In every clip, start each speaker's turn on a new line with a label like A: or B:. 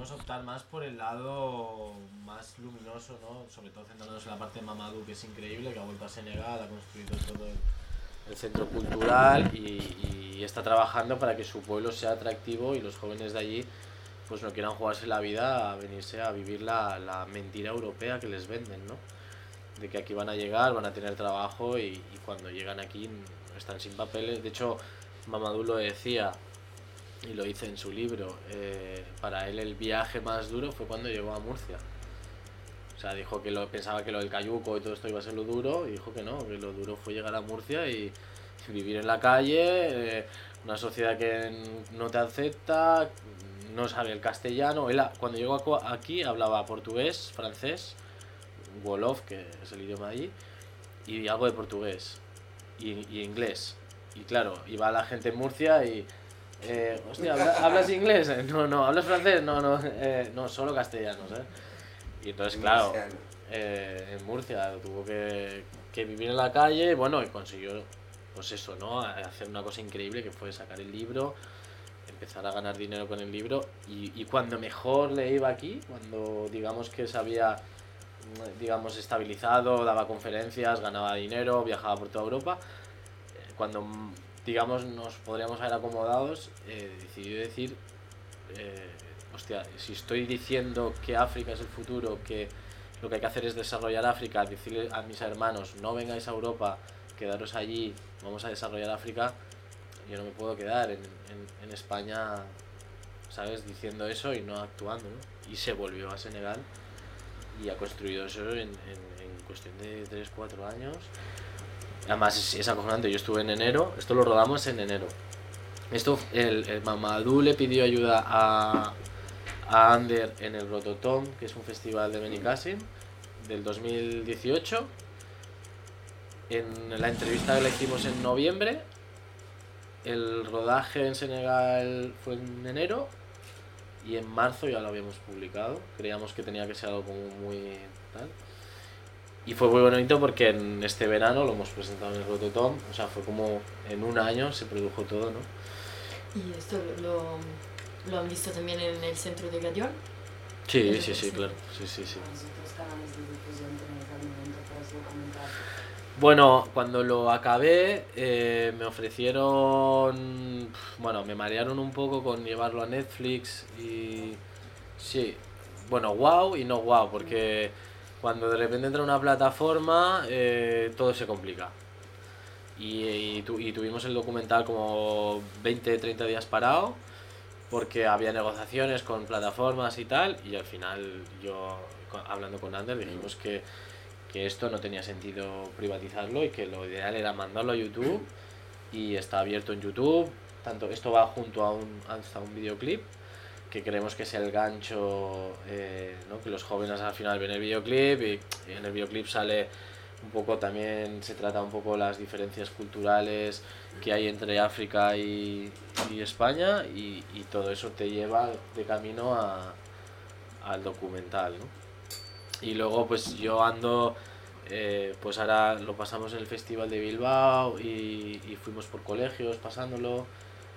A: decidimos optar más por el lado más luminoso, ¿no? Sobre todo centrándonos en la parte de Mamadou, que es increíble, que ha vuelto a Senegal, ha construido todo el, centro cultural y, y, está trabajando para que su pueblo sea atractivo y los jóvenes de allí pues no quieran jugarse la vida a venirse a vivir la, la mentira europea que les venden, ¿no? De que aquí van a llegar, van a tener trabajo y, y cuando llegan aquí están sin papeles. De hecho, Mamadou lo decía, y lo dice en su libro, eh, para él el viaje más duro fue cuando llegó a Murcia. O sea, dijo que lo, pensaba que lo del cayuco y todo esto iba a ser lo duro, y dijo que no, que lo duro fue llegar a Murcia y, vivir en la calle, eh, una sociedad que no te acepta, no sabe el castellano. Él cuando llegó aquí hablaba portugués, francés, Wolof, que es el idioma allí, y algo de portugués, y, y inglés. Y claro, iba la gente en Murcia y eh, hostia, ¿hablas inglés? Eh, no, no, ¿hablas francés? No, no, eh, no, solo castellano, ¿sabes? Y entonces, claro, eh, en Murcia tuvo que, que, vivir en la calle, bueno, y consiguió, pues eso, ¿no? Hacer una cosa increíble que fue sacar el libro, empezar a ganar dinero con el libro, y, y cuando mejor le iba aquí, cuando digamos que se había, digamos, estabilizado, daba conferencias, ganaba dinero, viajaba por toda Europa, cuando digamos, nos podríamos haber acomodados, eh, decidió decir, eh, hostia, si estoy diciendo que África es el futuro, que lo que hay que hacer es desarrollar África, decirle a mis hermanos, no vengáis a Europa, quedaros allí, vamos a desarrollar África, yo no me puedo quedar en, en, España, ¿sabes?, diciendo eso y no actuando, ¿no? Y se volvió a Senegal y ha construido eso en, en cuestión de 3-4 años Además es, es, acojonante, yo estuve en enero, esto lo rodamos en enero. Esto, el, el Mamadou le pidió ayuda a, Ander en el Rototom, que es un festival de Benicassim, del 2018. En la entrevista que le hicimos en noviembre, el rodaje en Senegal fue en enero y en marzo ya lo habíamos publicado. Creíamos que tenía que ser algo como muy tal. Y fue muy bonito porque en este verano lo hemos presentado en el Rototom, o sea, fue como en un año se produjo todo, ¿no?
B: ¿Y esto lo, lo han visto también en el centro de Gadiol?
A: Sí, sí, sí, claro, sí, sí, sí. Bueno, cuando lo acabé eh, me ofrecieron, bueno, me marearon un poco con llevarlo a Netflix y sí, bueno, wow y no wow, porque cuando de repente entra una plataforma, eh, todo se complica. Y, tuvimos el documental como 20, 30 días parado, porque había negociaciones con plataformas y tal, y al final yo, hablando con Ander, dijimos que, que esto no tenía sentido privatizarlo y que lo ideal era mandarlo a YouTube, y está abierto en YouTube, tanto esto va junto a un, hasta un videoclip, que creemos que es el gancho, eh, ¿no? que los jóvenes al final ven el videoclip y, en el videoclip sale un poco también, se trata un poco las diferencias culturales que hay entre África y, y España y, y, todo eso te lleva de camino a, al documental. ¿no? Y luego pues yo ando, eh, pues ahora lo pasamos en el Festival de Bilbao y, y fuimos por colegios pasándolo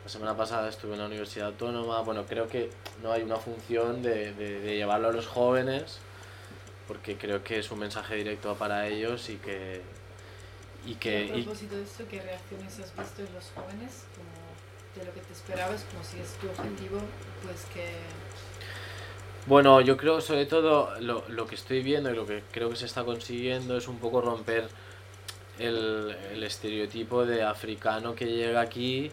A: la semana pasada estuve en la Universidad Autónoma. Bueno, creo que no hay una función de, de, llevarlo a los jóvenes, porque creo que es un mensaje directo para ellos y que...
B: Y que a propósito de esto, ¿qué reacciones has visto en los jóvenes? Como de lo que te esperabas, como si es tu objetivo, pues que...
A: Bueno, yo creo sobre todo lo, lo que estoy viendo y lo que creo que se está consiguiendo es un poco romper el, el estereotipo de africano que llega aquí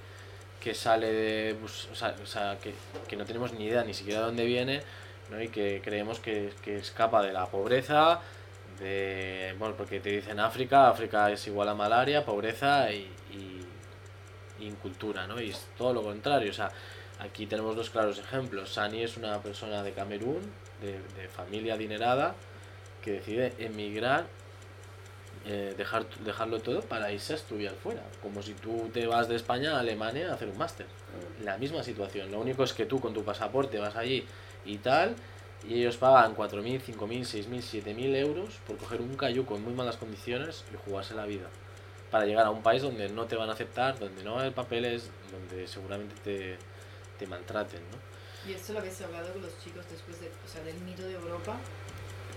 A: que sale de. Pues, o sea, que, que, no tenemos ni idea ni siquiera de dónde viene, ¿no? y que creemos que, que escapa de la pobreza, de. Bueno, porque te dicen África, África es igual a malaria, pobreza y, y, incultura, ¿no? Y es todo lo contrario, o sea, aquí tenemos dos claros ejemplos. Sani es una persona de Camerún, de, de familia adinerada, que decide emigrar eh, dejar, dejarlo todo para irse a estudiar fuera. Como si tú te vas de España a Alemania a hacer un máster. Mm. La misma situación. Lo único es que tú con tu pasaporte vas allí y tal, y ellos pagan 4.000, 5.000, 6.000, 7.000 euros por coger un cayuco en muy malas condiciones y jugarse la vida. Para llegar a un país donde no te van a aceptar, donde no hay papeles, donde seguramente te, te maltraten. ¿no?
B: ¿Y esto lo habéis hablado con los chicos después de, o sea, del mito de Europa?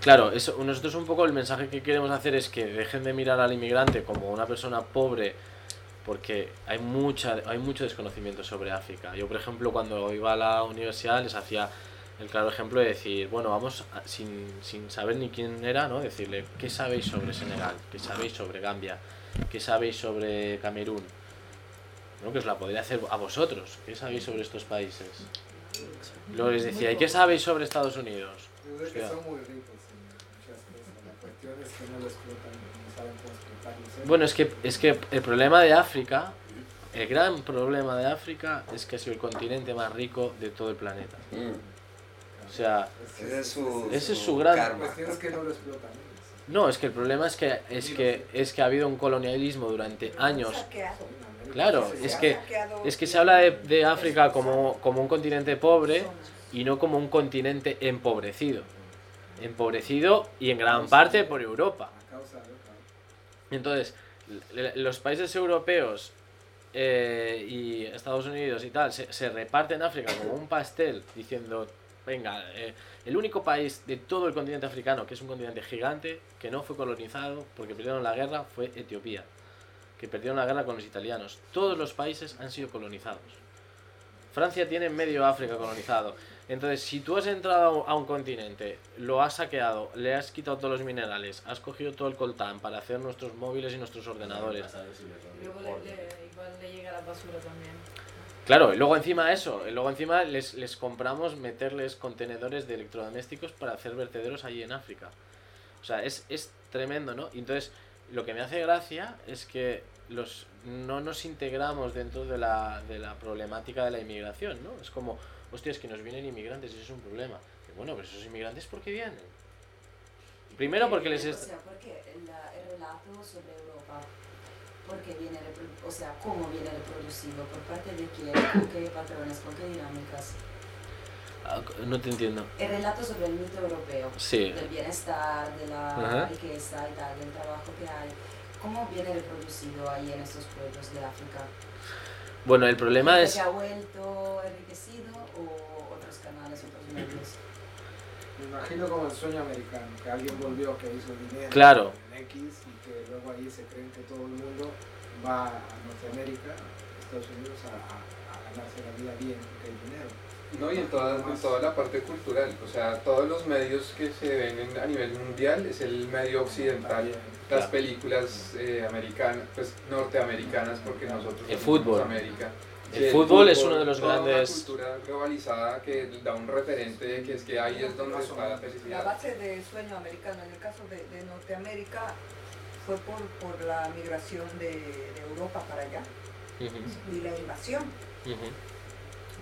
A: Claro, eso, nosotros un poco el mensaje que queremos hacer es que dejen de mirar al inmigrante como una persona pobre porque hay mucha hay mucho desconocimiento sobre África. Yo, por ejemplo, cuando iba a la universidad les hacía el claro ejemplo de decir, bueno, vamos sin, sin saber ni quién era, ¿no? Decirle, ¿qué sabéis sobre Senegal? ¿Qué sabéis sobre Gambia? ¿Qué sabéis sobre Camerún? ¿No? Que os la podría hacer a vosotros. ¿Qué sabéis sobre estos países? Luego les decía, ¿y qué sabéis sobre Estados Unidos? Bueno, es que, es que el problema de África, el gran problema de África es que ha sido el continente más rico de todo el planeta. Mm. O sea, ese es su, ese es su gran... Karma. no, es que el problema es que, es que, es que ha habido un colonialismo durante años. Claro, es que, es que se habla de, de África como, como un continente pobre y no como un continente empobrecido. Empobrecido y en gran parte por Europa. Entonces, los países europeos eh, y Estados Unidos y tal se, se, reparten África como un pastel diciendo, venga, eh, el único país de todo el continente africano, que es un continente gigante, que no fue colonizado porque perdieron la guerra, fue Etiopía, que perdieron la guerra con los italianos. Todos los países han sido colonizados. Francia tiene medio África colonizado. Entonces, si tú has entrado a un continente, lo has saqueado, le has quitado todos los minerales, has cogido todo el coltán para hacer nuestros móviles y nuestros ordenadores.
B: Luego igual le llega la basura también.
A: Claro, y luego encima eso, luego encima les, les compramos meterles contenedores de electrodomésticos para hacer vertederos allí en África. O sea, es, es tremendo, ¿no? Y entonces, lo que me hace gracia es que los no nos integramos dentro de la, de la problemática de la inmigración, ¿no? Es como, hostia, es que nos vienen inmigrantes, y eso es un problema. bueno, pero esos inmigrantes, ¿por qué vienen? Primero porque les...
C: Es... O sea, porque el, el relato sobre Europa, porque viene, o sea, cómo viene reproducido, por parte de quién, con qué patrones, con qué dinámicas.
A: Ah, no te entiendo.
C: El relato sobre el mito europeo,
A: sí.
C: del bienestar, de la riqueza y tal, del trabajo que hay, ¿cómo viene reproducido ahí en estos pueblos de África?
A: Bueno, el problema es...
C: ¿Se ha vuelto enriquecido o otros canales, otros medios?
D: Me imagino como el sueño americano, que alguien volvió, que hizo dinero
A: claro.
D: en X y que luego ahí se creen que todo el mundo va a Norteamérica, Estados Unidos, a, a, ganarse la vida bien porque hay dinero.
E: No, y en toda, en toda la parte cultural, o sea, todos los medios que se ven a nivel mundial es el medio occidental las películas eh, americanas, pues norteamericanas, porque nosotros
A: el fútbol.
E: América.
A: El, fútbol, es uno de los
E: toda
A: grandes.
E: Una cultura globalizada que da un referente, que es que ahí es donde está la felicidad.
F: La base del sueño americano, en el caso de, de Norteamérica, fue por, por la migración de, de Europa para allá y la invasión.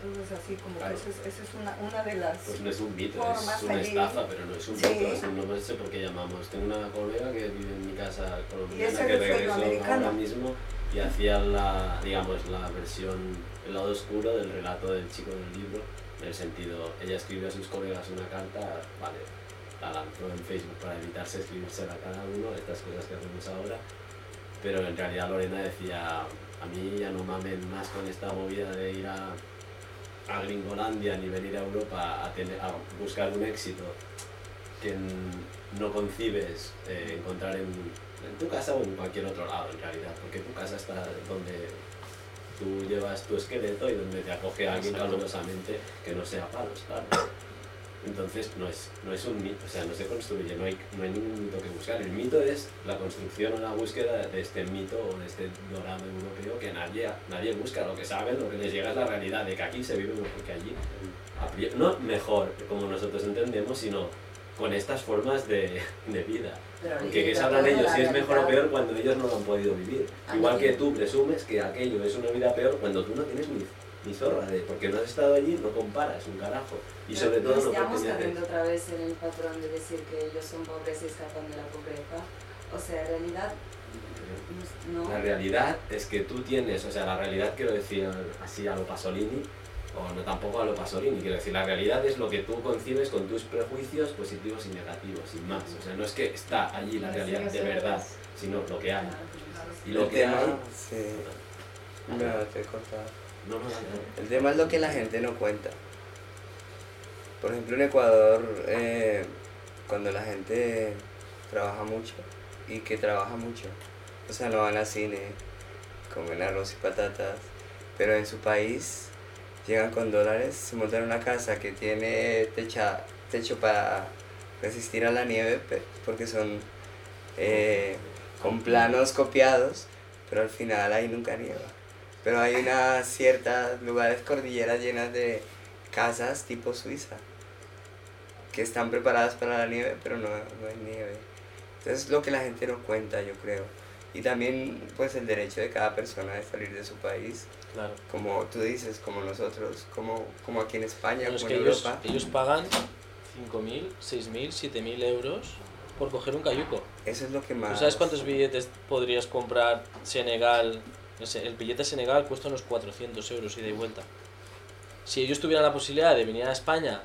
F: Entonces, así como que esa es, es una, una, de las.
G: Pues no es un mito, es una estafa, pero no es un mito. no sé por qué llamamos. Tengo una colega que vive en mi casa colombiana que regresó ahora mismo y hacía la, digamos, la versión, el lado oscuro del relato del chico del libro. En el sentido, ella escribió a sus colegas una carta, vale, la lanzó en Facebook para evitarse escribirse a cada uno, estas cosas que hacemos ahora. Pero en realidad Lorena decía, a mí ya no mamen más con esta movida de ir a a Gringolandia ni venir a Europa a, tener, a buscar un éxito que no concibes eh, encontrar en, en, tu casa o en cualquier otro lado en realidad, porque tu casa está donde tú llevas tu esqueleto y donde te acoge alguien calurosamente que no sea palos, claro. Entonces no es, no es un mito, o sea, no se construye, no hay, no hay ningún mito que buscar. El mito es la construcción o la búsqueda de este mito o de este dorado europeo que nadie, nadie busca. Lo que saben, lo que les llega es la realidad de que aquí se vive mejor que allí. No mejor, como nosotros entendemos, sino con estas formas de, de vida. Porque ¿qué sabrán ellos si es mejor o peor cuando ellos no lo han podido vivir? Igual que tú presumes que aquello es una vida peor cuando tú no tienes ni ni zorra, de porque no has estado allí, no comparas un carajo. Y sobre todo no
C: estamos cayendo otra vez en el patrón de decir que ellos son pobres y escapan de la pobreza. O sea, en realidad... No.
G: La realidad es que tú tienes, o sea, la realidad quiero decir así a lo Pasolini, o no tampoco a lo Pasolini, quiero decir, la realidad es lo que tú concibes con tus prejuicios positivos y negativos, sin más. O sea, no es que está allí la realidad de verdad, sino lo que hay. Y lo que hay...
H: Sí. No, te he el tema es lo que la gente no cuenta. por ejemplo en Ecuador, eh, cuando la gente trabaja mucho y que trabaja mucho, o sea, no van al cine, comen arroz y patatas, pero en su país llegan con dólares, se montan una casa que tiene techa, techo para resistir a la nieve, porque son eh, con planos copiados, pero al final ahí nunca nieva. Pero hay unas ciertas lugares, cordilleras llenas de casas tipo Suiza, que están preparadas para la nieve, pero no, no hay nieve. Entonces es lo que la gente no cuenta, yo creo. Y también pues el derecho de cada persona de salir de su país. Claro. Como tú dices, como nosotros, como, como aquí en España, como en
A: Europa. Ellos, pagan 5.000, 6.000, 7.000 euros por coger un cayuco.
H: Eso es lo que más...
A: ¿Sabes cuántos billetes podrías comprar Senegal? El billete Senegal cuesta unos 400 euros ida y vuelta. Si ellos tuvieran la posibilidad de venir a España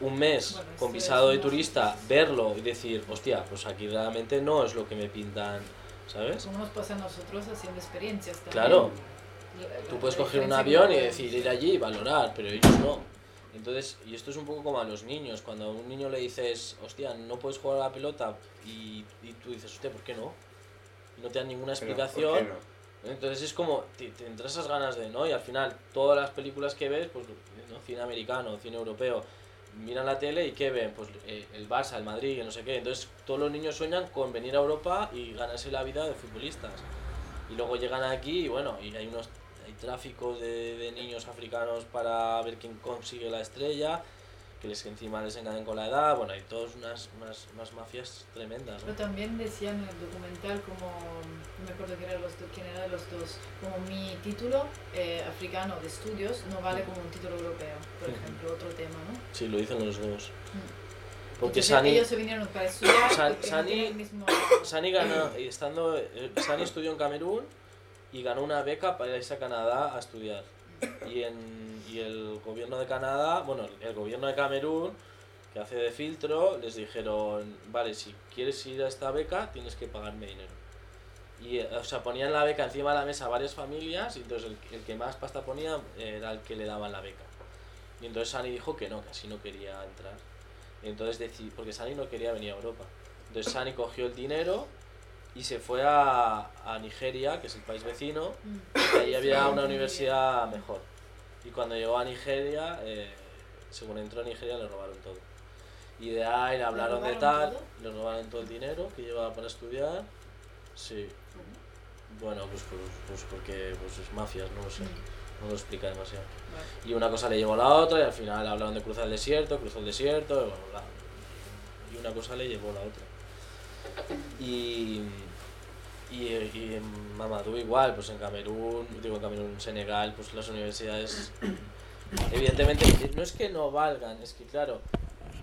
A: un mes con visado de turista, verlo y decir, hostia, pues aquí realmente no es lo que me pintan, ¿sabes?
B: Como nos pasa a nosotros haciendo experiencias también.
A: Claro. Tú puedes coger un avión y decir ir allí y valorar, pero ellos no. Entonces, y esto es un poco como a los niños, cuando a un niño le dices, hostia, no puedes jugar a la pelota, y, y tú dices, hostia, ¿por qué no? Y no te dan ninguna explicación. Entonces es como, te, te entras esas ganas de, ¿no? Y al final, todas las películas que ves, pues, ¿no? cine americano, cine europeo, miran la tele y ¿qué ven? Pues eh, el Barça, el Madrid, no sé qué. Entonces todos los niños sueñan con venir a Europa y ganarse la vida de futbolistas. Y luego llegan aquí y bueno, y hay unos hay tráfico de, de niños africanos para ver quién consigue la estrella que les encima les engañan con la edad, bueno, hay todas unas, unas, unas mafias tremendas.
B: Pero también decían en el documental como, los, quién era de los dos, como mi título eh, africano de estudios no vale como un título europeo, por ejemplo, otro tema, ¿no?
A: Sí, lo dicen los dos.
B: Porque Sani, ellos se vinieron para estudiar.
A: Sani, mismo... Sani, ganó, estando, eh, Sani estudió en Camerún y ganó una beca para irse a Canadá a estudiar y, en, y el gobierno de Canadá, bueno, el gobierno de Camerún, que hace de filtro, les dijeron, vale, si quieres ir a esta beca, tienes que pagarme dinero. Y, o sea, ponían la beca encima de la mesa a varias familias, y entonces el, el que más pasta ponía era el que le daban la beca. Y entonces Sani dijo que no, que así no quería entrar. Y entonces decidí, porque Sani no quería venir a Europa. Entonces Sani cogió el dinero y se fue a, a, Nigeria, que es el país vecino, y ahí había una universidad mejor. Y cuando llegó a Nigeria, eh, según entró a Nigeria, le robaron todo. Y de ahí le hablaron de tal, le robaron todo el dinero que llevaba para estudiar. Sí. Bueno, pues, pues, pues porque pues es mafias, no lo sé. No lo explica demasiado. Y una cosa le llevó a la otra y al final hablaron de cruzar el desierto, cruzó el desierto, y una cosa le llevó a la otra. Y, y, y en Mamadou igual, pues en Camerún, digo en Camerún, en Senegal, pues las universidades, evidentemente, no es que no valgan, es que claro,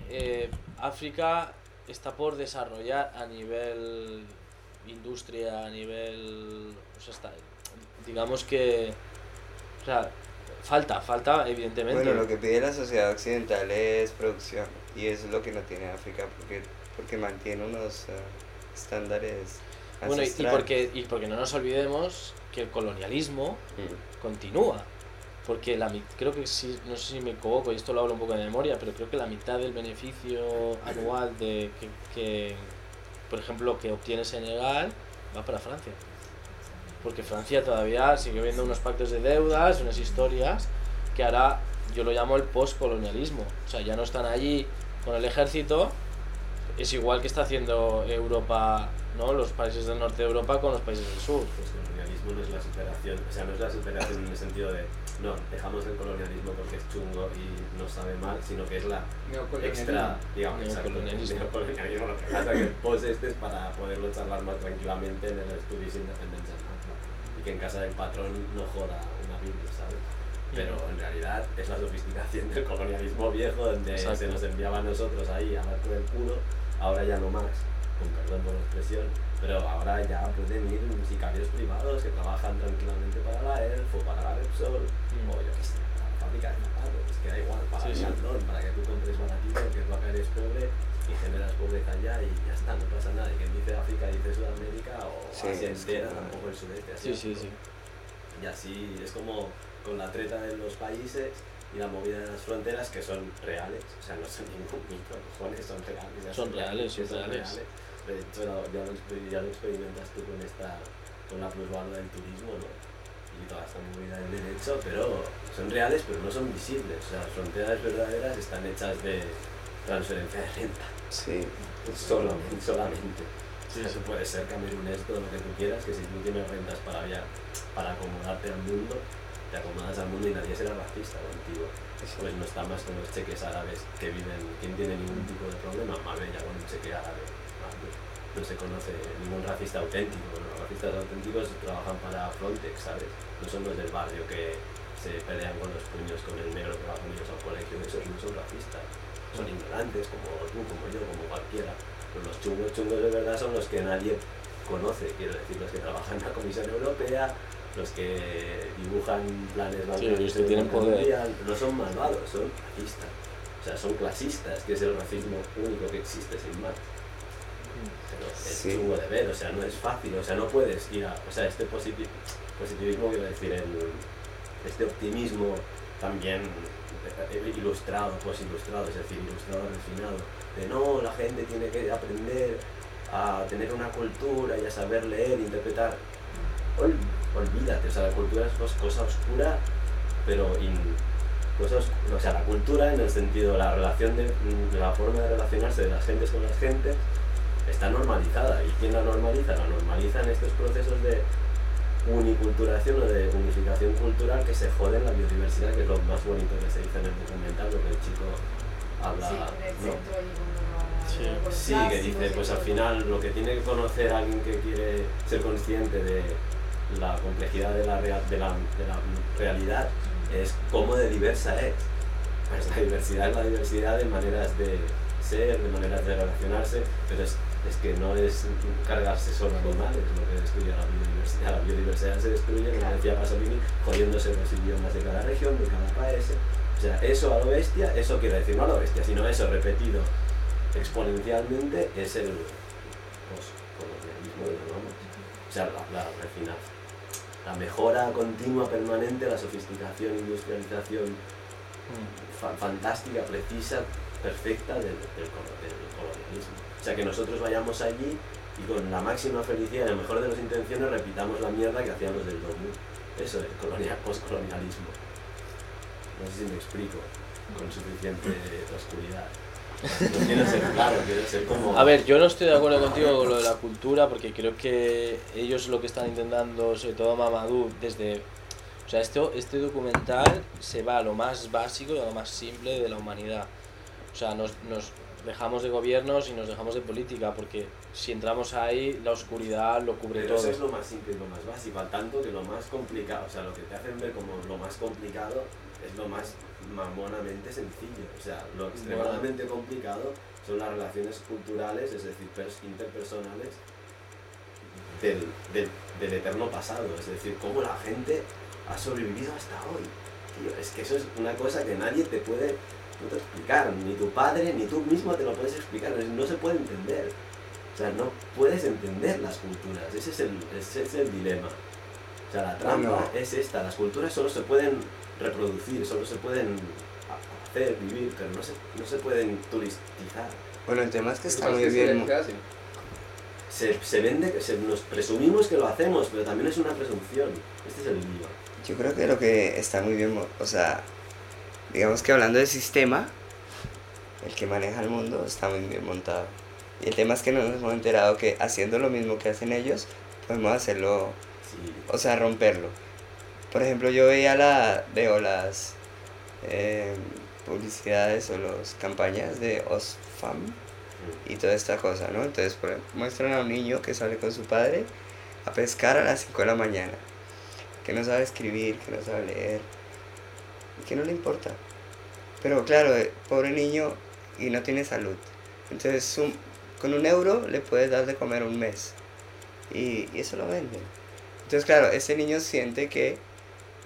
A: eh, África está por desarrollar a nivel industria, a nivel, o sea, está, digamos que, o sea, falta, falta evidentemente.
H: Bueno, lo que pide la sociedad occidental es producción y eso es lo que no tiene África porque, porque mantiene unos... Uh, estándares
A: bueno, y, porque, y porque no nos olvidemos que el colonialismo mm. continúa. Porque la, creo que sí, no sé si me equivoco, y esto lo hablo un poco de memoria, pero creo que la mitad del beneficio anual de que, que por ejemplo, que obtiene Senegal va para Francia. Porque Francia todavía sigue viendo unos pactos de deudas, unas historias, que ahora yo lo llamo el postcolonialismo. O sea, ya no están allí con el ejército, es igual que está haciendo Europa, ¿no? Los países del norte de Europa con los países del sur.
G: Pues el colonialismo no es la superación, o sea, no es la superación en el sentido de, no, dejamos el colonialismo porque es chungo y no sabe mal, sino que es la extra, digamos, neocolonialismo. neocolonialismo. Lo que pasa es que el post este es para poderlo charlar más tranquilamente en el estudio sin independencia, Y que en casa del patrón no joda una Biblia, ¿sabes? pero en realidad es la sofisticación del colonialismo viejo donde se nos enviaba a nosotros ahí a dar por el culo ahora ya no más, con perdón por la expresión, pero ahora ya pueden ir sicarios privados que trabajan tranquilamente para la ELF o para la Repsol, mm. o yo qué sé, para la fábrica de zapatos, es que da igual, para sí, sí. para que tú compres baratito, que tú acá eres pobre y generas pobreza allá y ya está, no pasa nada. Y quien dice África dice Sudamérica o Asia entera, tampoco el sudeste.
A: Así sí, sí, sí.
G: Y así es como con la treta de los países y la movida de las fronteras que son reales, o sea, no son ningún mito, cojones, son reales.
A: Son reales, son reales.
G: Hecho, ya lo, ya lo experimentas tú con, esta, con la plusvalía del turismo, ¿no? y toda esta movida del derecho, pero son reales pero no son visibles. O sea, las fronteras verdaderas están hechas de transferencia de renta.
H: Sí.
G: Solamente. solamente. Sí, eso puede ser camerunés, todo lo que tú quieras, que si tú tienes rentas para, ya, para acomodarte al mundo, te acomodas al mundo y nadie será racista contigo. Pues no está más con los cheques árabes que viven, ¿quién tiene ningún tipo de problema? Marbella con un cheque árabe. No se conoce ningún racista auténtico. los racistas auténticos trabajan para Frontex, ¿sabes? No son los del barrio que se pelean con los puños con el negro que va con ellos al colegio. Esos no son racistas. Son ignorantes, como tú, como yo, como cualquiera. Pero los chungos chungos de verdad son los que nadie conoce, quiero decir, los que trabajan en la Comisión Europea, los que dibujan planes
A: sí, los que tienen poder.
G: no son malvados, son racistas. O sea, son clasistas, que es el racismo único que existe sin más. Pero es chungo de ver, o sea, no es fácil, o sea, no puedes ir a. O sea, este positivismo, quiero decir, el, este optimismo también ilustrado, pues ilustrado, es decir, ilustrado refinado, de no, la gente tiene que aprender a tener una cultura y a saber leer, interpretar olvídate, o sea, la cultura es cosa oscura, pero cosas, o sea, la cultura en el sentido de la relación de, la forma de relacionarse de las gentes con las gentes está normalizada. ¿Y quién la normaliza? La normalizan estos procesos de uniculturación o de unificación cultural que se joden la biodiversidad, que es lo más bonito que se dice en el documental, lo que el chico habla. Sí, sí, que dice, pues al final lo que tiene que conocer alguien que quiere ser consciente de la complejidad de la, de la, de la realidad es cómo de diversa es. Pues la diversidad es la diversidad de maneras de ser, de maneras de relacionarse, pero es, es que no es cargarse solo animales lo que destruye la biodiversidad. La biodiversidad se destruye, como decía Pasolini, jodiéndose los idiomas de cada región, de cada país. O sea, eso a lo bestia, eso quiere decir no a lo bestia, sino eso repetido exponencialmente es el poscolonialismo, digamos. O sea, la, la refinación la mejora continua, permanente, la sofisticación, industrialización mm. fantástica, precisa, perfecta del, colonialismo. O sea, que nosotros vayamos allí y con la máxima felicidad y la mejor de las intenciones repitamos la mierda que hacían los del domo. Eso es colonial, postcolonialismo. No sé si me explico con suficiente oscuridad.
A: A ver, yo no estoy de acuerdo contigo con lo de la cultura, porque creo que ellos lo que están intentando, sobre todo Mamadou, desde... O sea, este, este documental se va a lo más básico y a lo más simple de la humanidad. O sea, nos, nos dejamos de gobiernos y nos dejamos de política, porque si entramos ahí, la oscuridad lo cubre
G: Pero
A: todo.
G: Eso es lo más simple y lo más básico, al tanto que lo más complicado, o sea, lo que te hacen ver como lo más complicado es lo más mamonamente sencillo. O sea, lo extremadamente complicado son las relaciones culturales, es decir, interpersonales del, del, eterno pasado. Es decir, cómo la gente ha sobrevivido hasta hoy. es que eso es una cosa que nadie te puede explicar, ni tu padre, ni tú mismo te lo puedes explicar, no se puede entender. O sea, no puedes entender las culturas, ese es el, ese es el dilema. O sea, la trampa es esta, las culturas solo se pueden reproducir, solo se pueden hacer, vivir, pero no se, no se pueden turistizar.
H: Bueno, el tema es que está muy bien.
G: Se, se vende, se, nos presumimos que lo hacemos, pero también es una presunción. Este es el lío.
H: Yo creo que lo que está muy bien, o sea, digamos que hablando de sistema, el que maneja el mundo está muy bien montado. Y el tema es que nos hemos enterado que haciendo lo mismo que hacen ellos, podemos hacerlo, o sea, romperlo. Por ejemplo, yo veía la, veo las eh, publicidades o las campañas de Osfam y toda esta cosa, ¿no? Entonces muestran a un niño que sale con su padre a pescar a las 5 de la mañana, que no sabe escribir, que no sabe leer, y que no le importa. Pero claro, eh, pobre niño y no tiene salud. Entonces con un euro le puedes dar de comer un mes. Y, y eso lo venden. Entonces claro, ese niño siente que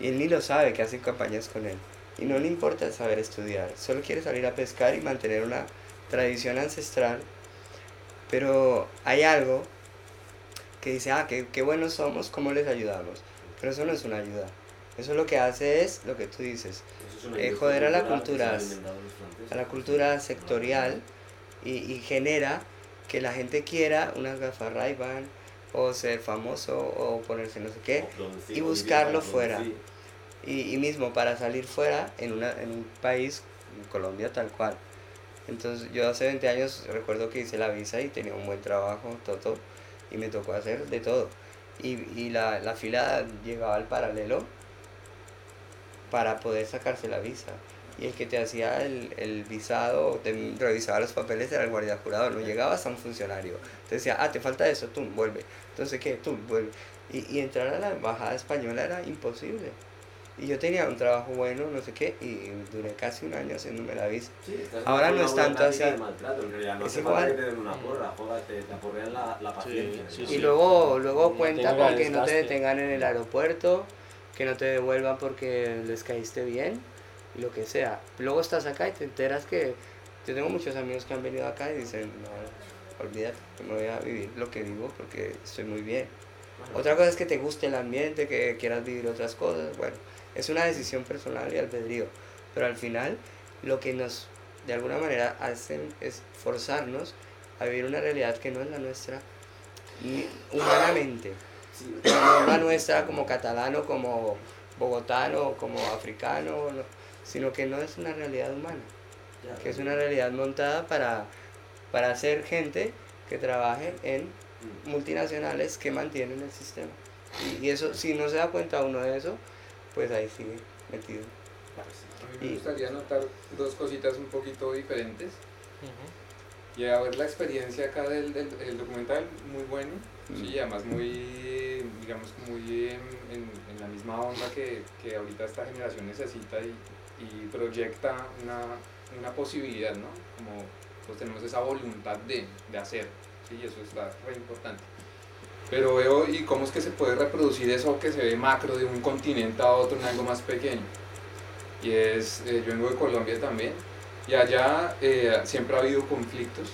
H: y él ni lo sabe que hacen campañas con él. Y no le importa saber estudiar, solo quiere salir a pescar y mantener una tradición ancestral. Pero hay algo que dice, ah, qué, qué buenos somos, ¿cómo les ayudamos? Pero eso no es una ayuda. Eso lo que hace es lo que tú dices. Eh, joder a la cultura, a la cultura sectorial y, y, genera que la gente quiera unas gafas ray o ser famoso o ponerse no sé qué y buscarlo fuera. Y, y, mismo para salir fuera en, una, en un país, en Colombia tal cual. Entonces yo hace 20 años recuerdo que hice la visa y tenía un buen trabajo, todo, todo y me tocó hacer de todo. Y, y la, la fila llegaba al paralelo para poder sacarse la visa. Y el que te hacía el, el visado, te revisaba los papeles era el guardia jurado, no llegaba hasta un funcionario. Te decía, ah, te falta eso, tú, vuelve. Entonces, ¿qué? Tú, vuelve. Y, y entrar a la embajada española era imposible. Y yo tenía un trabajo bueno, no sé qué, y duré casi un año haciéndome la visa. Ahora no es tanto así.
G: es igual. Que te una porra, te, te la, la paciencia.
H: y luego, luego cuenta con que no te detengan en el aeropuerto, que no te devuelvan porque les caíste bien, y lo que sea. Luego estás acá y te enteras que. Yo tengo muchos amigos que han venido acá y dicen, no, olvídate, me voy a vivir lo que vivo porque estoy muy bien. Otra cosa es que te guste el ambiente, que quieras vivir otras cosas, bueno es una decisión personal y albedrío, pero al final lo que nos de alguna manera hacen es forzarnos a vivir una realidad que no es la nuestra humanamente. No es la nuestra como catalano, como bogotano, como africano, sino que no es una realidad humana, que es una realidad montada para, para hacer gente que trabaje en mm. multinacionales que mantienen el sistema. Y, y eso, si no se da cuenta uno de eso, pues ahí sigue metido.
E: A mí me gustaría notar dos cositas un poquito diferentes. Y a ver la experiencia acá del, del, documental, muy bueno, sí, además muy, digamos, muy en, en, la misma onda que, que, ahorita esta generación necesita y, y proyecta una, una, posibilidad, ¿no? Como pues tenemos esa voluntad de, de hacer, sí, eso está muy importante. Pero veo y cómo es que se puede reproducir eso que se ve macro de un continente a otro en algo más pequeño. Y es, eh, yo vengo de Colombia también, y allá eh, siempre ha habido conflictos,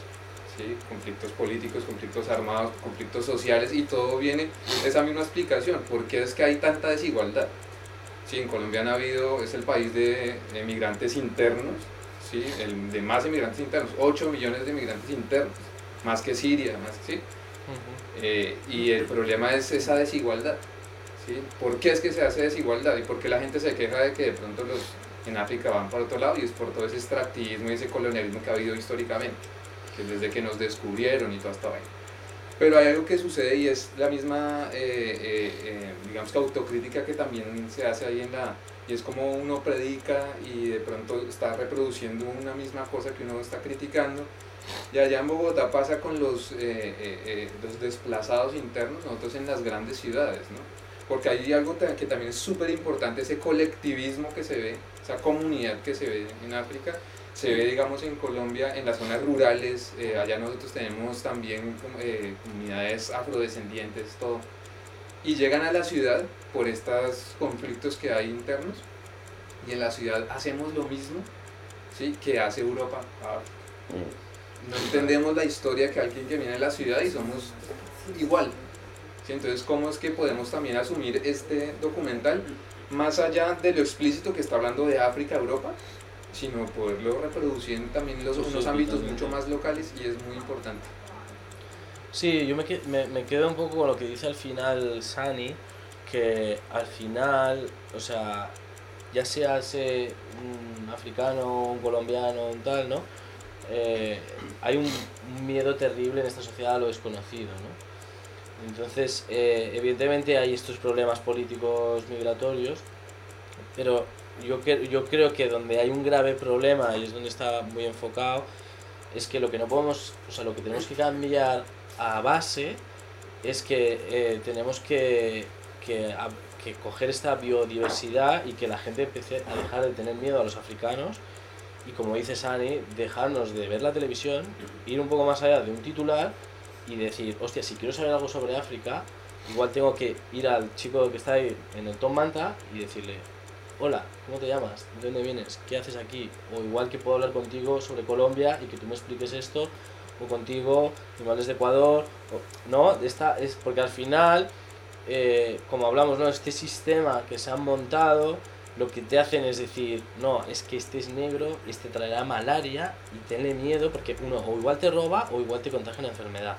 E: ¿sí? conflictos políticos, conflictos armados, conflictos sociales, y todo viene de esa misma explicación, ¿por qué es que hay tanta desigualdad? Sí, en Colombia han habido, es el país de, emigrantes internos, ¿sí? el de más inmigrantes internos, 8 millones de inmigrantes internos, más que Siria, más ¿sí? Eh, y el problema es esa desigualdad. ¿sí? ¿Por qué es que se hace desigualdad? ¿Y por qué la gente se queja de que de pronto los en África van para otro lado? Y es por todo ese extractivismo y ese colonialismo que ha habido históricamente, que desde que nos descubrieron y toda esta vaina. Pero hay algo que sucede y es la misma, eh, eh, digamos que autocrítica que también se hace ahí en la... Y es como uno predica y de pronto está reproduciendo una misma cosa que uno está criticando y allá en Bogotá pasa con los, eh, eh, eh, los desplazados internos, nosotros en las grandes ciudades, ¿no? Porque hay algo que también es súper importante, ese colectivismo que se ve, esa comunidad que se ve en África, se ve, digamos, en Colombia, en las zonas rurales, allá nosotros tenemos también comunidades afrodescendientes, todo. Y llegan a la ciudad por estos conflictos que hay internos, y en la ciudad hacemos lo mismo ¿sí? que hace Europa mm no entendemos la historia que alguien que viene de la ciudad y somos igual. Entonces, ¿cómo es que podemos también asumir este documental más allá de lo explícito que está hablando de África, Europa, sino poderlo reproducir también los, unos ámbitos mucho más locales y es muy importante.
A: Sí, yo me, me, me, quedo un poco con lo que dice al final Sani, que al final, o sea, ya sea ese un africano, un colombiano, un tal, ¿no? Eh, hay un, miedo terrible en esta sociedad a lo desconocido. ¿no? Entonces, eh, evidentemente hay estos problemas políticos migratorios, pero yo, yo creo que donde hay un grave problema, y es donde está muy enfocado, es que lo que no podemos, o sea, lo que tenemos que cambiar a base es que eh, tenemos que, que, que coger esta biodiversidad y que la gente empiece a dejar de tener miedo a los africanos y como dice Sani, dejarnos de ver la televisión, ir un poco más allá de un titular y decir, hostia, si quiero saber algo sobre África, igual tengo que ir al chico que está ahí en el Tom Manta y decirle, hola, ¿cómo te llamas? ¿De dónde vienes? ¿Qué haces aquí? O igual que puedo hablar contigo sobre Colombia y que tú me expliques esto, o contigo, igual desde Ecuador, ¿no? Esta, es porque al final, eh, como hablamos, ¿no? Este sistema que se han montado lo que te hacen es decir, no, es que este es negro, este traerá malaria y tenle miedo porque uno o igual te roba o igual te contagia una enfermedad.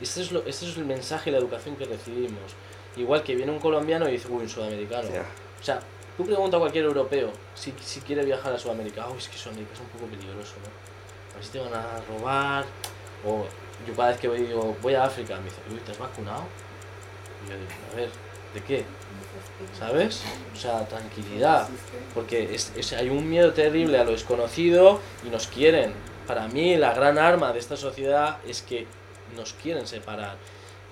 A: Este es, lo, este es el mensaje y la educación que recibimos. Igual que viene un colombiano y dice, uy, un sudamericano. O sea, tú pregunta a cualquier europeo si, si quiere viajar a Sudamérica, oh, es que Sudamérica es un poco peligroso, ¿no? A ver si te van a robar. O yo cada vez que voy, digo, voy a África, me dice, uy, ¿te has vacunado? Y yo digo, a ver, ¿de qué? ¿Sabes? O sea, tranquilidad. Porque es, hay un miedo terrible a lo desconocido y nos quieren. Para mí la gran arma de esta sociedad es que nos quieren separar.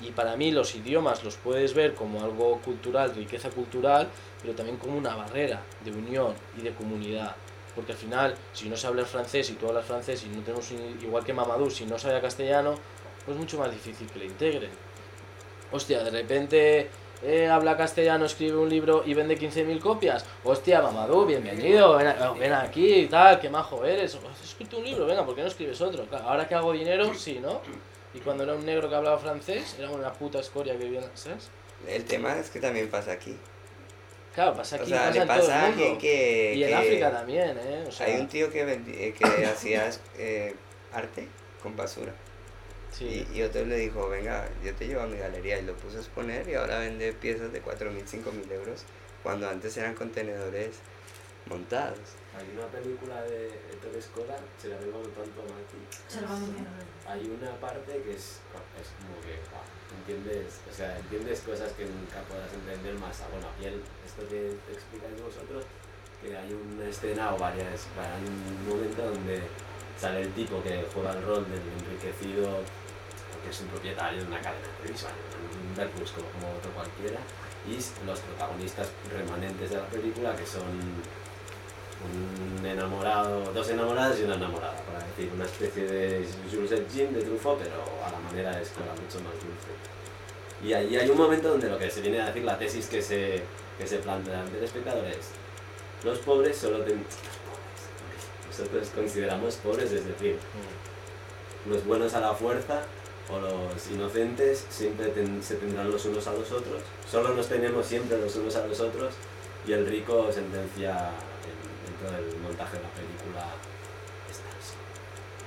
A: Y para mí los idiomas los puedes ver como algo cultural, riqueza cultural, pero también como una barrera de unión y de comunidad. Porque al final, si no se habla francés y tú hablas francés y no tenemos, igual que Mamadou, si no sabe castellano, pues es mucho más difícil que le integren. Hostia, de repente eh, habla castellano, escribe un libro y vende 15.000 copias. Hostia, Mamadou, bienvenido, ven, aquí y tal, qué majo eres. Has escrito un libro, venga, ¿por qué no escribes otro? ahora que hago dinero, sí, ¿no? Y cuando era un negro que hablaba francés, era una puta escoria que vivía.
H: El tema es que también pasa aquí.
A: Claro, pasa aquí, pasa, en todo el mundo.
H: Que,
A: y en África también, ¿eh?
H: Hay un tío que, eh, que hacía eh, arte con basura. Y, y, otro le dijo, venga, yo te llevo a mi galería y lo puso a exponer y ahora vende piezas de 4.000, 5.000 euros cuando antes eran contenedores montados.
G: Hay una película de Ettore Scola, se la vemos tanto a Mati. Hay una parte que es, es como que entiendes, o sea, entiendes cosas que nunca podrás entender más. Ah, bueno, y el, esto que explicáis vosotros, que hay una escena o varias, hay un momento donde sale el tipo que juega el rol del enriquecido, que es un propietario de una cadena televisiva, un Verpus como, como otro cualquiera, y los protagonistas remanentes de la película que son un enamorado, dos enamoradas y una enamorada, para decir, una especie de Jules Jean de Truffaut, pero a la manera de escuela mucho más dulce. Y ahí hay un momento donde lo que se viene a decir, la tesis que se, que se plantea ante el espectador es, los pobres solo ten... nosotros consideramos pobres, es decir, los buenos a la fuerza o los inocentes siempre se tendrán los unos a los otros, solo nos tenemos siempre los unos a los otros y el rico sentencia del montaje de la película está así.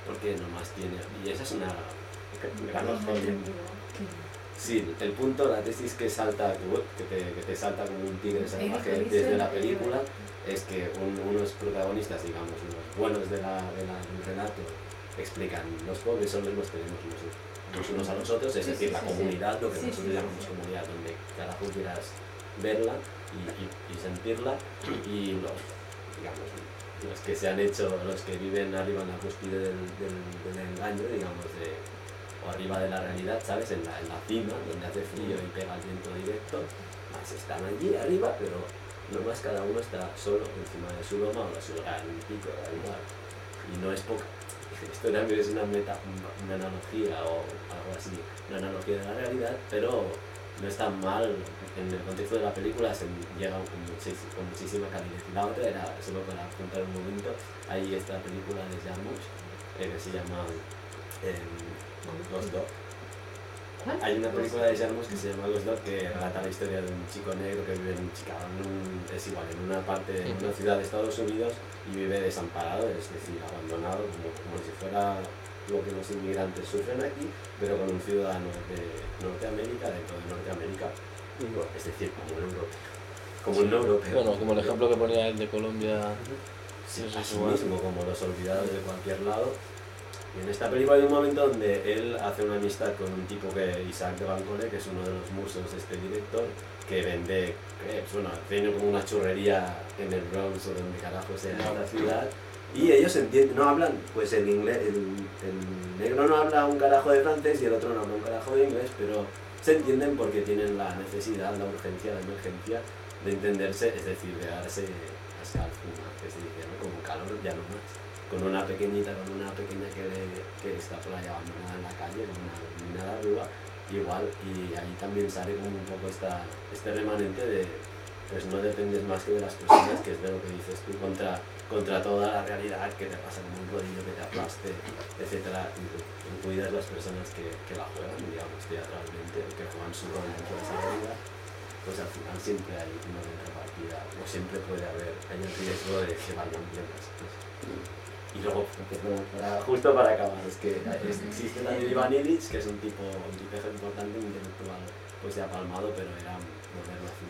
G: Porque nomás tiene. Y esa es una gran Sí, el punto, la tesis que salta, que te, que te salta como un tigre salvaje desde la película, es que unos protagonistas, digamos, los buenos de la, de la, del relato, explican, los pobres solo los tenemos los unos a los otros, es decir, la comunidad, lo que nosotros llamamos comunidad, donde cada uno quieras verla y, y, y sentirla, y los digamos, los que se han hecho, los que viven arriba en la cúspide del, engaño, digamos, de, o arriba de la realidad, ¿sabes? En la, cima, donde hace frío y pega el viento directo, más están allí arriba, pero más cada uno está solo encima de su loma o su en un pico, da igual. Y no es poca. Esto también es una, meta, una analogía o algo así, una analogía de la realidad, pero no es tan mal en el contexto de la película se llega con, muchísima calidad. La otra era, solo para contar un momento, hay esta película de Jarmusch eh, que se llama eh, Ghost Dog. Hay una película de Jarmusch que se llama Ghost Dog que relata la historia de un chico negro que vive en Chicago, es igual, en una parte, en una ciudad de Estados Unidos y vive desamparado, es decir, abandonado, como, como si fuera lo que los inmigrantes sufren aquí, pero con un ciudadano de Norteamérica, dentro de Norteamérica, es decir, como un europeo. Como un europeo.
A: Bueno, como el ejemplo que ponía el de Colombia.
G: Sí, es mismo, como los olvidados de cualquier lado. Y en esta película hay un momento donde él hace una amistad con un tipo que, Isaac de Bancole, que es uno de los musos de este director, que vende, bueno, tiene como una churrería en el Bronx o donde carajo sea la ciudad y ellos entienden, no hablan, pues el inglés, el, negro no habla un carajo de francés y el otro no habla un carajo de inglés, pero se entienden porque tienen la necesidad, la urgencia, la emergencia de entenderse, es decir, de darse a fuma, que se dice, ¿no? como calor ya no más. Con una pequeñita, con una pequeña que, está por ahí abandonada en la calle, con una minada arriba, igual, y ahí también sale como un poco esta, este remanente de, pues no dependes más que de las personas, que es de lo que dices tú, contra contra toda la realidad que te pasa como un rodillo que te aplaste, etcétera, incluidas las personas que, que la juegan, digamos, teatralmente, que juegan su rol dentro de esa realidad, pues al final siempre hay una contrapartida, o siempre puede haber, hay el riesgo de que las cosas. Y luego, justo para acabar, es que existe también Illich, que es un tipo, un tipo importante, intelectual, pues ya palmado, pero era moderno un rato.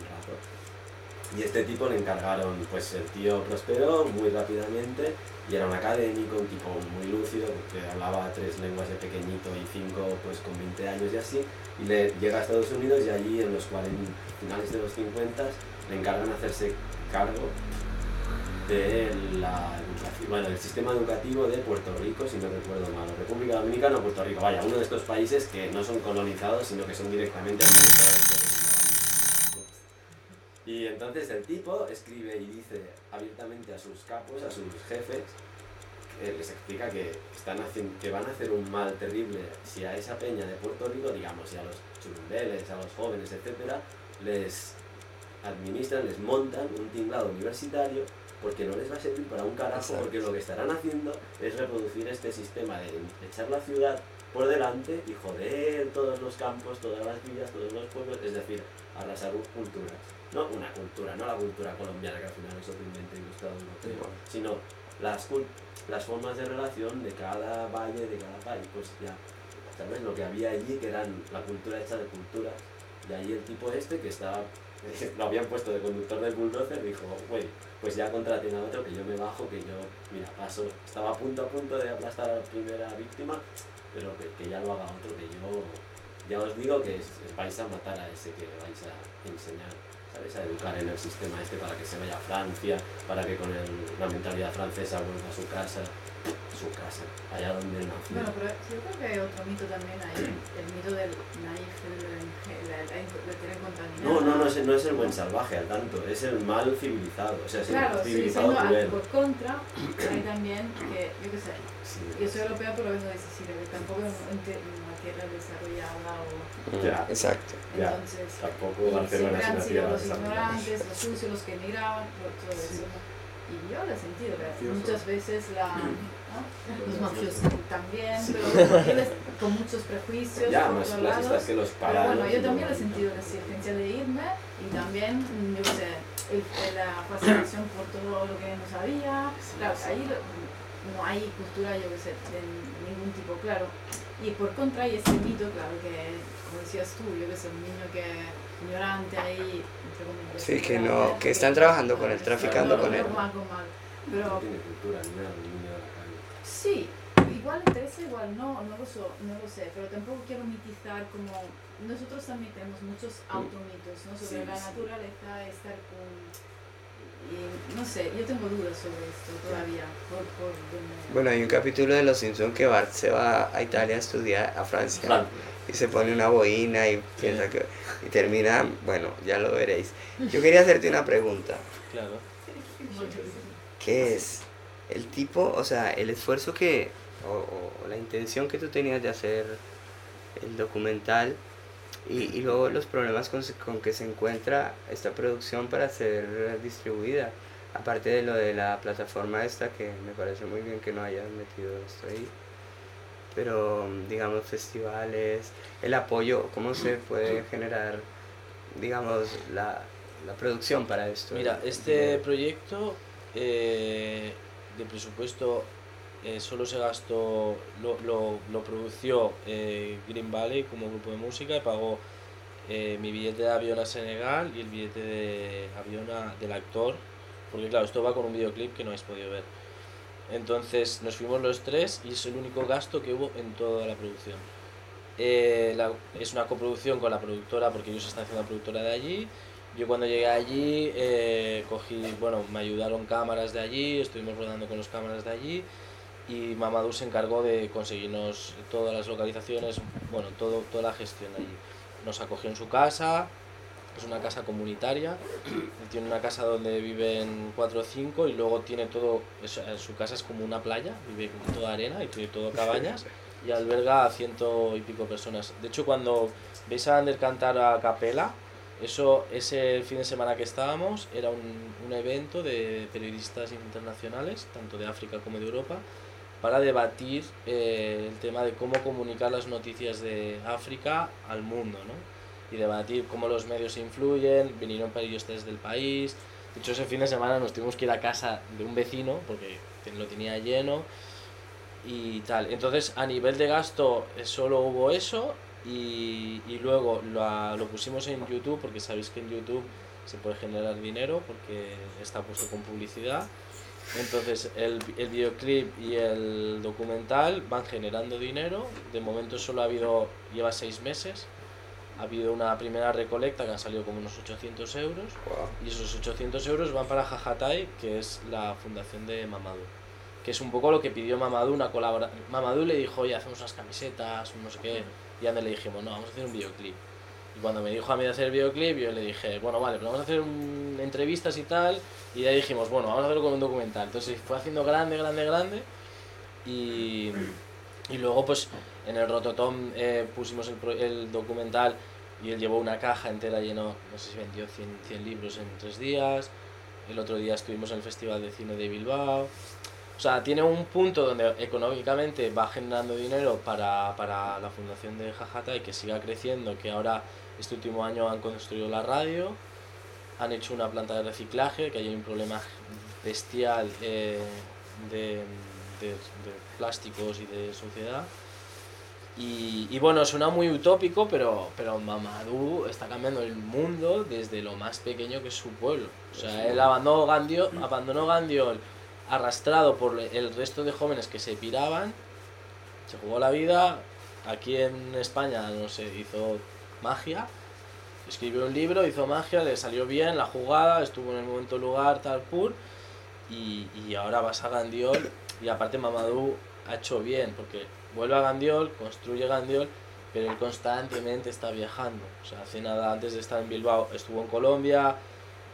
G: Y este tipo le encargaron, pues el tío prosperó muy rápidamente y era un académico, un tipo muy lúcido, porque hablaba tres lenguas de pequeñito y cinco pues con 20 años y así, y le llega a Estados Unidos y allí en los 40, finales de los 50 le encargan hacerse cargo de bueno, el sistema educativo de Puerto Rico, si no recuerdo mal, República Dominicana o Puerto Rico, vaya, uno de estos países que no son colonizados, sino que son directamente administrados y entonces el tipo escribe y dice abiertamente a sus capos, a sus jefes, les explica que, están haciendo, que van a hacer un mal terrible si a esa peña de Puerto Rico, digamos, y a los churumbeles, a los jóvenes, etcétera, les administran, les montan un tinglado universitario porque no les va a servir para un carajo, porque lo que estarán haciendo es reproducir este sistema de echar la ciudad por delante y joder todos los campos, todas las villas, todos los pueblos, es decir, arrasar culturas no una cultura, no la cultura colombiana que al final es simplemente ilustrado europeo, sino las, las formas de relación de cada valle, de cada país, pues ya, ¿sabes? Lo que había allí, que eran la cultura hecha de culturas, y ahí el tipo este que estaba, lo habían puesto de conductor del bulldozer, dijo, güey, pues ya contraten a otro, que yo me bajo, que yo, mira, paso, estaba a punto a punto de aplastar a la primera víctima, pero que, que ya lo haga otro, que yo, ya os digo que vais a matar a ese que vais a enseñar a educar en el sistema este para que se vaya a Francia, para que con la mentalidad francesa vuelva a su casa, su casa, allá donde nació.
B: Bueno, pero yo creo que hay otro mito también ahí, el mito del naif, de tener contaminado.
G: No, no, no es, no es el buen salvaje al tanto, es el mal civilizado, o sea, es
B: claro,
G: el civilizado
B: sí, por contra, hay también que, yo qué sé, yo soy europea pero vengo de Sicilia, que tampoco es tierra desarrollada o...
H: Ya, exacto.
B: Entonces,
G: tampoco
B: Barcelona siempre han sido los ignorantes, los sucios, los que emigraban, todo eso. Y yo lo he sentido, muchas veces la, los mafiosos. también, pero con muchos prejuicios.
G: Ya, más clasistas que los
B: Pero bueno, yo también he sentido la exigencia de irme y también, yo sé, la fascinación por todo lo que no sabía. Claro, ahí no hay cultura, yo qué sé, de ningún tipo, claro. Y por contra hay ese mito, claro, que, como decías tú, yo que sé, un niño que ignorante ahí, entre comillas.
H: Sí, que no, que están trabajando con él, traficando con él.
B: Pero,
G: no tiene cultura ni nada, ni niño de la calle.
B: Sí, igual interesa, igual no, no lo, so, no lo sé, pero tampoco quiero mitizar como... Nosotros también tenemos muchos automitos, ¿no? Sobre la naturaleza, estar con no sé, yo tengo dudas sobre esto todavía.
H: Bueno, hay un capítulo de Los Simpsons que Bart se va a Italia a estudiar, a Francia, y se pone una boina y piensa que... Y termina, bueno, ya lo veréis. Yo quería hacerte una pregunta.
A: Claro.
H: ¿Qué es el tipo, o sea, el esfuerzo que, o la intención que tú tenías de hacer el documental, y, luego los problemas con, con, que se encuentra esta producción para ser distribuida. Aparte de lo de la plataforma esta, que me parece muy bien que no hayan metido esto ahí. Pero, digamos, festivales, el apoyo, ¿cómo se puede generar, digamos, la, la producción para esto?
A: Mira, este proyecto eh, de presupuesto eh, solo se gastó, lo, lo, lo produció eh, Green Valley como grupo de música y pagó eh, mi billete de avión a Senegal y el billete de avión del actor, porque claro, esto va con un videoclip que no habéis podido ver. Entonces nos fuimos los tres y es el único gasto que hubo en toda la producción. es una coproducción con la productora porque ellos están haciendo la productora de allí. Yo cuando llegué allí cogí, bueno, me ayudaron cámaras de allí, estuvimos rodando con las cámaras de allí y Mamadou se encargó de conseguirnos todas las localizaciones, bueno, todo, toda la gestión allí. Nos acogió en su casa, es una casa comunitaria, tiene una casa donde viven cuatro o cinco y luego tiene todo, su casa es como una playa, vive con toda arena y tiene todo cabañas y alberga a ciento y pico personas. De hecho, cuando veis a Ander cantar a capela, eso, ese fin de semana que estábamos era un, un evento de periodistas internacionales, tanto de África como de Europa, para debatir eh, el tema de cómo comunicar las noticias de África al mundo. ¿no? y debatir cómo los medios influyen, vinieron periodistas del país. De hecho, ese fin de semana nos tuvimos que ir a casa de un vecino porque lo tenía lleno y tal. Entonces, a nivel de gasto, eh, solo hubo eso y, y luego lo, lo, pusimos en YouTube porque sabéis que en YouTube se puede generar dinero porque está puesto con publicidad. Entonces, el, el videoclip y el documental van generando dinero. De momento, solo ha habido, lleva seis meses ha habido una primera recolecta que han salido como unos 800 euros y esos 800 euros van para Jajatai, que es la fundación de Mamadou, que es un poco lo que pidió Mamadou, una colaboración. Mamadou le dijo, oye, hacemos unas camisetas, no sé qué, y a le dijimos, no, vamos a hacer un videoclip. Cuando me dijo a mí de hacer el videoclip, yo le dije, bueno, vale, pero vamos a hacer entrevistas y tal, y ahí dijimos, bueno, vamos a hacerlo como un documental. Entonces fue haciendo grande, grande, grande, y, y luego pues en el Rototom eh, pusimos el, el documental y él llevó una caja entera lleno, no sé si vendió 100, 100, libros en tres días. El otro día estuvimos en el Festival de Cine de Bilbao. O sea, tiene un punto donde económicamente va generando dinero para, para la fundación de Jajata y que siga creciendo, que ahora este último año han construido la radio, han hecho una planta de reciclaje, que hay un problema bestial eh, de, de, de plásticos y de suciedad. Y, y, bueno, suena muy utópico, pero, pero Mamadou está cambiando el mundo desde lo más pequeño que es su pueblo. O sea, él abandonó Gandiol, abandonó Gandiol arrastrado por el resto de jóvenes que se piraban, se jugó la vida, aquí en España, no sé, hizo magia, escribió un libro, hizo magia, le salió bien la jugada, estuvo en el momento lugar, tal, pur, y, y ahora vas a Gandiol, y aparte Mamadou ha hecho bien, porque vuelve a Gandiol, construye Gandiol, pero él constantemente está viajando. O sea, hace nada antes de estar en Bilbao estuvo en Colombia,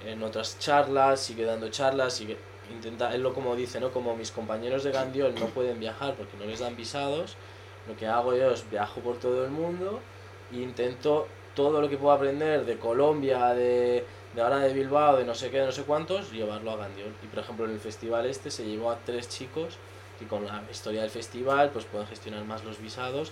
A: en otras charlas, sigue dando charlas, sigue intenta, él lo como dice, ¿no? Como mis compañeros de Gandiol no pueden viajar porque no les dan visados, lo que hago yo es viajo por todo el mundo intento todo lo que puedo aprender de Colombia, de, ahora de Bilbao, de no sé qué, de no sé cuántos, llevarlo a Gandiol. Y por ejemplo en el festival este se llevó a tres chicos y con la historia del festival pues pueden gestionar más los visados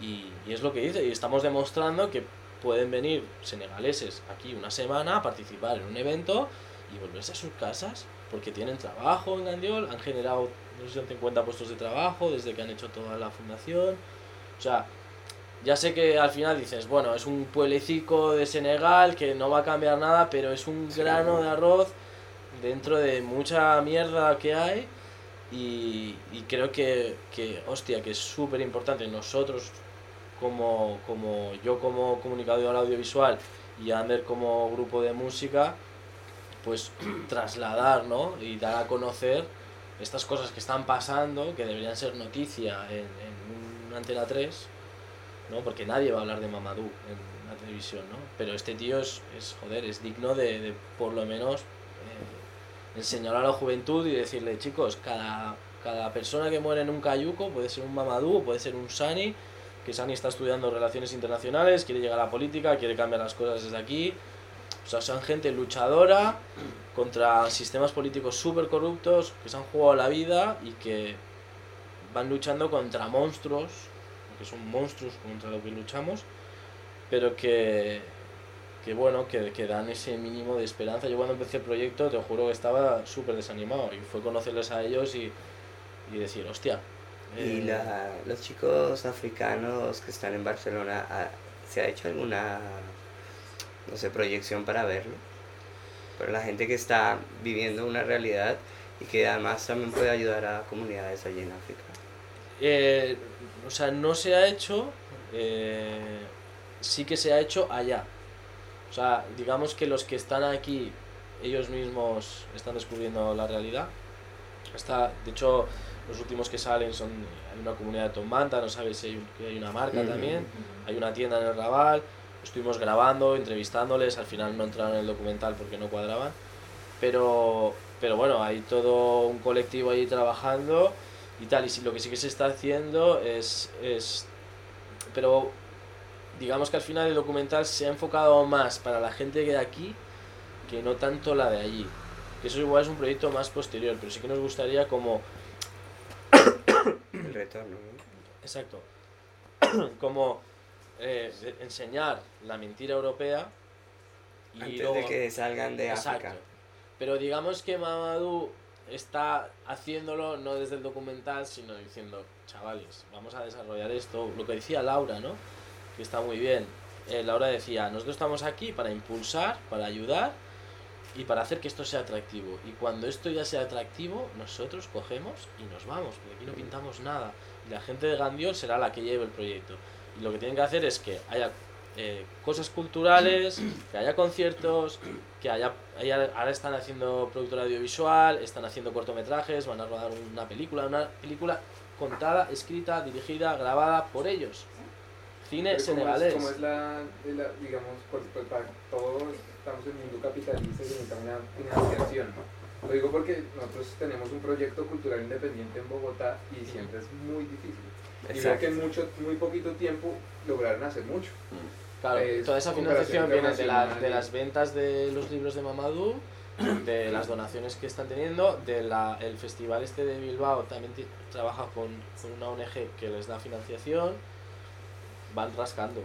A: y, y, es lo que dice y estamos demostrando que pueden venir senegaleses aquí una semana a participar en un evento y volverse a sus casas porque tienen trabajo en Gandiol, han generado no sé 50 puestos de trabajo desde que han hecho toda la fundación o sea ya sé que al final dices, bueno, es un pueblecico de Senegal que no va a cambiar nada, pero es un grano de arroz dentro de mucha mierda que hay y, y creo que, que, hostia, que es súper importante nosotros como, como yo como comunicador audiovisual y Ander como grupo de música, pues trasladar ¿no? y dar a conocer estas cosas que están pasando, que deberían ser noticia en, en una Antena 3, ¿no? porque nadie va a hablar de Mamadou en la televisión, ¿no? pero este tío es, es joder, es digno de, por lo menos enseñar a la juventud y decirle, chicos, cada, cada persona que muere en un cayuco puede ser un mamadú, puede ser un Sani, que Sani está estudiando relaciones internacionales, quiere llegar a la política, quiere cambiar las cosas desde aquí. O sea, son gente luchadora contra sistemas políticos súper corruptos que se han jugado la vida y que van luchando contra monstruos, que son monstruos contra los que luchamos, pero que, que bueno, que, que, dan ese mínimo de esperanza. Yo cuando empecé el proyecto, te juro que estaba súper desanimado y fue conocerles a ellos y, y decir, hostia.
H: Eh... ¿Y la, los chicos africanos que están en Barcelona, se ha hecho alguna, no sé, proyección para verlo? Pero la gente que está viviendo una realidad y que además también puede ayudar a comunidades allí en África.
A: Eh, o sea, no se ha hecho, eh, sí que se ha hecho allá. O sea, digamos que los que están aquí, ellos mismos están descubriendo la realidad. Está, de hecho, los últimos que salen son, hay una comunidad de Tomanta, no sabes si hay, hay una marca también, hay una tienda en el Raval, estuvimos grabando, entrevistándoles, al final no entraron en el documental porque no cuadraban, pero, pero bueno, hay todo un colectivo ahí trabajando y tal, y lo que sí que se está haciendo es, es pero digamos que al final el documental se ha enfocado más para la gente de aquí que no tanto la de allí. Que eso igual es un proyecto más posterior, pero sí que nos gustaría como...
H: El ¿no?
A: Exacto. como eh, enseñar la mentira europea
H: y Antes de que salgan de África.
A: Pero digamos que Mamadou está haciéndolo no desde el documental, sino diciendo, chavales, vamos a desarrollar esto. Lo que decía Laura, ¿no? Que está muy bien. Eh, Laura decía, nosotros estamos aquí para impulsar, para ayudar y para hacer que esto sea atractivo. Y cuando esto ya sea atractivo, nosotros cogemos y nos vamos, porque aquí no pintamos nada. Y la gente de Gandiol será la que lleve el proyecto. Y lo que tienen que hacer es que haya eh, cosas culturales, que haya conciertos, que haya, ahora están haciendo productora audiovisual, están haciendo cortometrajes, van a rodar una película, una película contada, escrita, dirigida, grabada por ellos. Cine senegalés.
E: Como es la, digamos, por, para todos estamos en el mundo capitalista y necesitamos una financiación. Lo digo porque nosotros tenemos un proyecto cultural independiente en Bogotá y siempre es muy difícil. Y veo que en mucho, muy poquito tiempo lograron hacer mucho.
A: Claro, toda esa financiación viene de, de las ventas de los libros de Mamadou, de las donaciones que están teniendo, del el festival este de Bilbao también trabaja con, con una ONG que les da financiación, van rascando.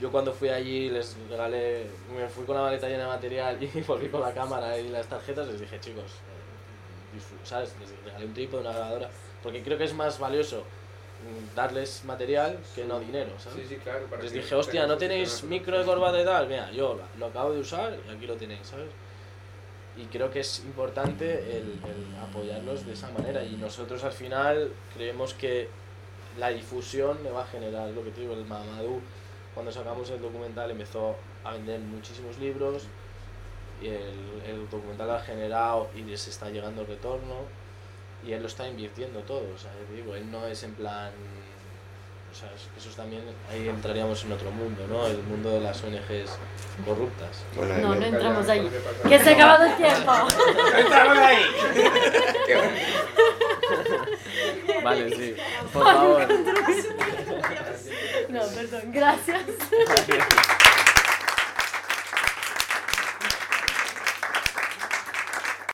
A: Yo cuando fui allí les regalé, me fui con la maleta llena de material y volví con la cámara y las tarjetas, les dije chicos, eh, ¿sabes? Les regalé un trípode, una grabadora, porque creo que es más valioso darles material que no dinero, ¿sabes?
E: Sí, sí, claro.
A: Les dije, hostia, ¿no tenéis micro de corbata y tal? Mira, yo lo acabo de usar y aquí lo tenéis, ¿sabes? Y creo que es importante el, apoyarlos de esa manera y nosotros al final creemos que la difusión me va a generar, lo que te digo, el Mamadou, cuando sacamos el documental empezó a vender muchísimos libros y el, el documental ha generado y les está llegando el retorno y él lo está invirtiendo todo, o sea, digo, él no es en plan, o sea, eso también, ahí entraríamos en otro mundo, ¿no? El mundo de las ONGs corruptas.
B: no, no entramos ahí. Que se ha acabado el tiempo.
A: ¡Entramos ahí! vale, sí, por favor.
B: No, perdón, gracias.